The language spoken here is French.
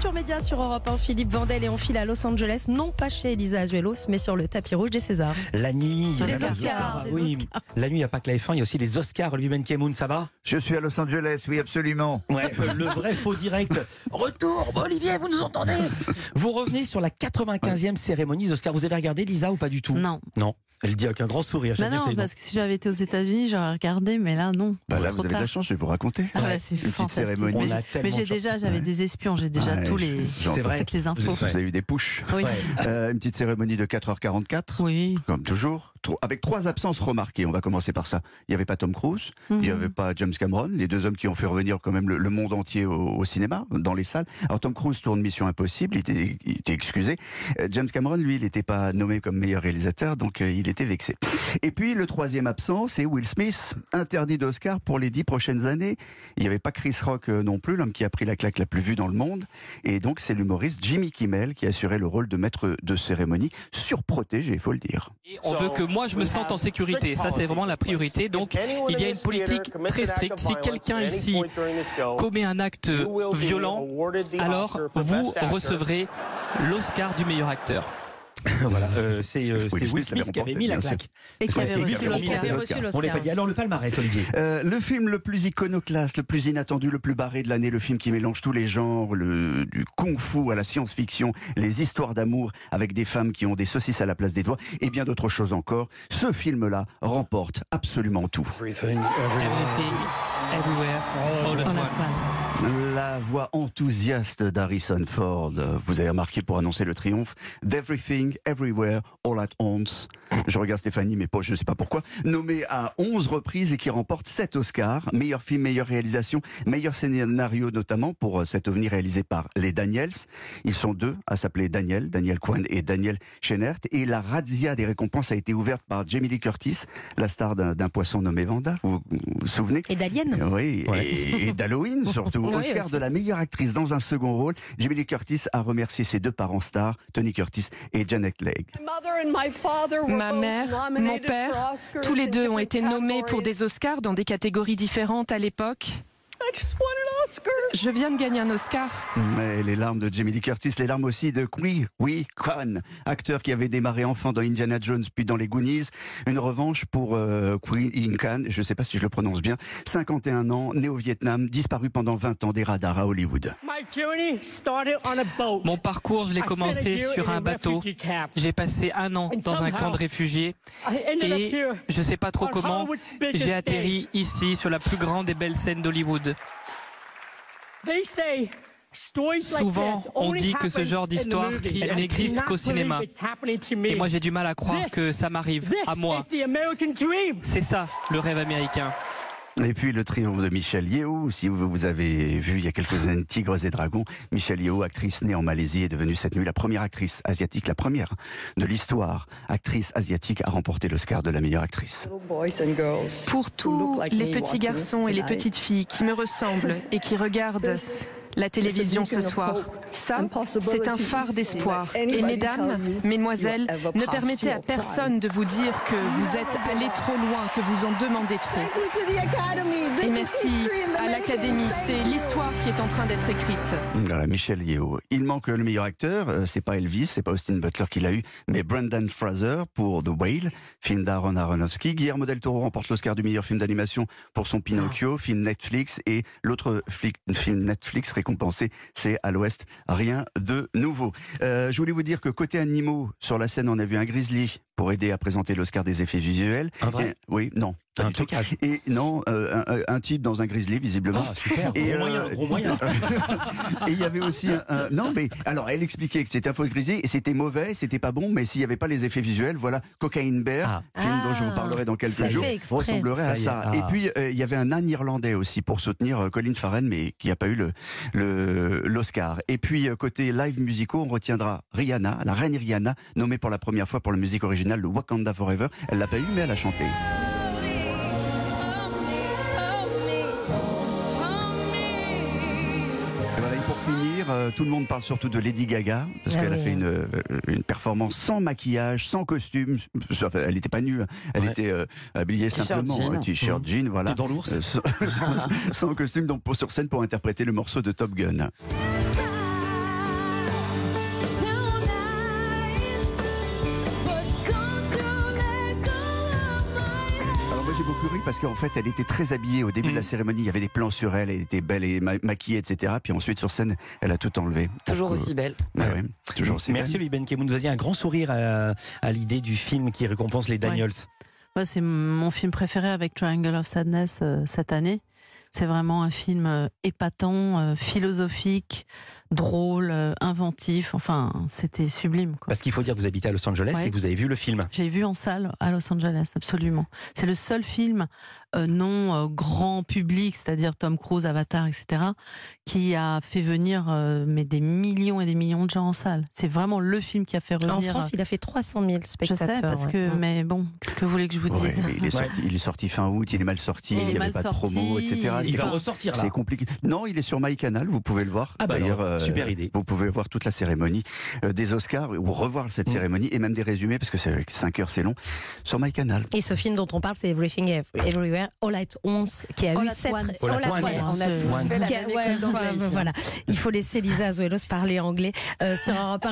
Culture Média sur Europe 1, Philippe Vandel et on file à Los Angeles, non pas chez Elisa Azuelos, mais sur le tapis rouge des Césars. La nuit, il y a Des les Oscars, des oui, Oscars. la nuit, il n'y a pas que la F1, il y a aussi les Oscars. Olivier Benkemoun, ça va? Je suis à Los Angeles, oui, absolument. Ouais, le vrai faux direct. Retour, bon, Olivier, vous nous entendez? Vous revenez sur la 95e cérémonie des Oscars. Vous avez regardé Lisa ou pas du tout? Non. Non. Elle dit avec un grand sourire. j'ai Bah non, fait, parce que si j'avais été aux États-Unis, j'aurais regardé, mais là, non. Bah C'est là, trop vous avez de tard. la chance, je vais vous raconter. Ah bah, c'est Une petite cérémonie. Mais On a j'ai- déjà, j'avais Ouais. des espions, j'ai déjà Ouais, tous les, vrai. toutes les infos. Vous avez eu des pushs. Oui. Ouais. Euh, une petite cérémonie de 4h44, Oui. comme toujours, avec trois absences remarquées. On va commencer par ça. Il n'y avait pas Tom Cruise, il n'y Mhm. avait pas James Cameron, les deux hommes qui ont fait revenir quand même le, le monde entier au, au cinéma, dans les salles. Alors Tom Cruise tourne Mission Impossible, il était, il était excusé. Euh, James Cameron, lui, il n'était pas nommé comme meilleur réalisateur, donc euh, il était vexé. Et puis le troisième absent, c'est Will Smith, interdit d'Oscar pour les dix prochaines années. Il n'y avait pas Chris Rock euh, non plus, l'homme qui a pris la claque la plus vue dans le monde. Et donc c'est l'humoriste Jimmy Kimmel qui assurait le rôle de maître de cérémonie, surprotégé, il faut le dire. Et on veut que moi je me sente en sécurité. Ça c'est vraiment la priorité. Donc il y a une politique très stricte. Si quelqu'un ici commet un acte violent, alors vous recevrez l'Oscar du meilleur acteur. voilà, euh, c'est euh, Will Smith qui avait mis la claque. Et qui avait reçu l'Oscar. On l'a pas dit. Alors le palmarès, Olivier? Euh, le film le plus iconoclaste, le plus inattendu, le plus barré de l'année, le film qui mélange tous les genres, le, du kung-fu à la science-fiction, les histoires d'amour avec des femmes qui ont des saucisses à la place des doigts et bien d'autres choses encore. Ce film-là remporte absolument tout. Everything, everywhere, all at All at once. once. La voix enthousiaste d'Harrison Ford, vous avez remarqué pour annoncer le triomphe d'Everything, Everywhere, All at Once. Je regarde Stéphanie, mais pas, je ne sais pas pourquoi. Nommé à 11 reprises et qui remporte 7 Oscars. Meilleur film, meilleure réalisation, meilleur scénario notamment pour euh, cet ovni réalisé par les Daniels. Ils sont deux à s'appeler Daniel, Daniel Kwan et Daniel Schenert. Et la razzia des récompenses a été ouverte par Jamie Lee Curtis, la star d'un poisson nommé Vanda. Vous vous, souvenez? Et d'Alien. oui, Ouais. et, et d'Halloween surtout. Oui, Oscar aussi. de la meilleure actrice dans un second rôle. Jamie Lee Curtis a remercié ses deux parents stars, Tony Curtis et Janet Leigh. Ma mère, mon père, tous les deux ont été nommés pour des Oscars dans des catégories différentes à l'époque. Je viens de gagner un Oscar. Mais les larmes de Jamie Lee Curtis, les larmes aussi de Kui Hui Kwan, acteur qui avait démarré enfant dans Indiana Jones puis dans les Goonies. Une revanche pour euh, Kui Hui Kwan, je ne sais pas si je le prononce bien, 51 ans, né au Vietnam, disparu pendant 20 ans des radars à Hollywood. Mon parcours, je l'ai commencé sur un bateau. J'ai passé un an dans un camp de réfugiés et je sais pas trop comment j'ai atterri ici sur la plus grande et belle scène d'Hollywood. Souvent, on dit que ce genre d'histoire, n'existe qu'au cinéma. Et moi j'ai du mal à croire que ça m'arrive à moi. C'est ça le rêve américain. Et puis le triomphe de Michelle Yeoh, si vous, vous avez vu il y a quelques années Tigres et Dragons, Michelle Yeoh, actrice née en Malaisie, est devenue cette nuit la première actrice asiatique, la première de l'histoire, actrice asiatique à remporter l'Oscar de la meilleure actrice. Pour tous les petits garçons et les petites filles qui me ressemblent et qui regardent la télévision ce soir, ça, c'est un phare d'espoir. Et mesdames, mesdemoiselles, ne permettez à personne de vous dire que vous êtes allés trop loin, que vous en demandez trop. Et merci à l'Académie, c'est l'histoire qui est en train d'être écrite. Voilà, Michelle Yeoh. Il manque le meilleur acteur, euh, c'est pas Elvis, c'est pas Austin Butler qui l'a eu, mais Brendan Fraser pour The Whale, film d'Aaron Aronofsky. Guillermo del Toro remporte l'Oscar du meilleur film d'animation pour son Pinocchio, film Netflix, et l'autre film Netflix récompensé, c'est À l'Ouest, rien de nouveau. Euh, je voulais vous dire que côté animaux, sur la scène, on a vu un grizzly pour aider à présenter l'Oscar des effets visuels. Un vrai? Et- oui, non. Pas Un du tout. trucage. Et non, euh, un, un type dans un grizzly, visiblement. Ah, super. Et, gros euh, moyen, gros moyen. Et il y avait aussi un, un- non mais alors elle expliquait que c'était un faux et c'était mauvais, c'était pas bon, mais s'il n'y avait pas les effets visuels, voilà, Cocaine Bear, Ah. film dont je vous Ah, parlerai dans ça quelques jours, ressemblerait Ça à ça. ah. Et puis euh, il y avait un âne irlandais aussi pour soutenir euh, Colin Farrell, mais qui n'a pas eu le le- l'Oscar. Et puis euh, côté live musicaux, on retiendra Rihanna, la reine Rihanna, nommée pour la première fois pour la musique originale de Wakanda Forever. Elle l'a pas eu, mais elle a chanté. Voilà, et pour finir, euh, tout le monde parle surtout de Lady Gaga, parce Ah qu'elle a fait une, euh, une performance sans maquillage, sans costume. Enfin, elle n'était pas nue, hein. elle Ouais. était euh, habillée T-shirt simplement, jean. un t-shirt jean, voilà. T'es dans l'ours Euh, sans, sans- sans costume, donc pour, sur scène pour interpréter le morceau de Top Gun. Pleuré parce qu'en fait, elle était très habillée au début de la cérémonie. Il y avait des plans sur elle, elle était belle et ma- maquillée, etc. Puis ensuite, sur scène, elle a tout enlevé. Toujours Donc, euh, aussi belle. ouais, toujours aussi Merci belle. Louis Benke. Vous nous aviez un grand sourire à, à l'idée du film qui récompense les Daniels. C'est mon film préféré avec Triangle of Sadness euh, cette année. C'est vraiment un film euh, épatant, euh, philosophique, drôle, euh, inventif. Enfin, c'était sublime. Quoi. Parce qu'il faut dire que vous habitez à Los Angeles Ouais. et que vous avez vu le film. J'ai vu en salle à Los Angeles, absolument. C'est le seul film euh, non euh, grand public, c'est-à-dire Tom Cruise, Avatar, etc., qui a fait venir euh, mais des millions et des millions de gens en salle. C'est vraiment le film qui a fait En revenir. France, il a fait 300 000 je spectateurs. sais parce ouais. que, mais bon, qu'est-ce que vous voulez que je vous dise il, est sorti, il est sorti fin août, il est mal sorti, Il n'y avait pas de promo, etc. Il C'est va pas- ressortir là. C'est compliqué. Non, il est sur MyCanal, vous pouvez le voir. Ah bah D'ailleurs, alors, super idée. Vous pouvez voir toute la cérémonie euh, des Oscars ou revoir cette Mm. cérémonie et même des résumés parce que c'est 5 heures, c'est long sur MyCanal. Et ce film dont on parle, c'est Everything Ev- Everywhere All at Once, qui a All eu at 7 once. All at once. On a tous fait la ouais, enfin, voilà. Il faut laisser Lisa Azuelos parler anglais euh, sur Europe 1.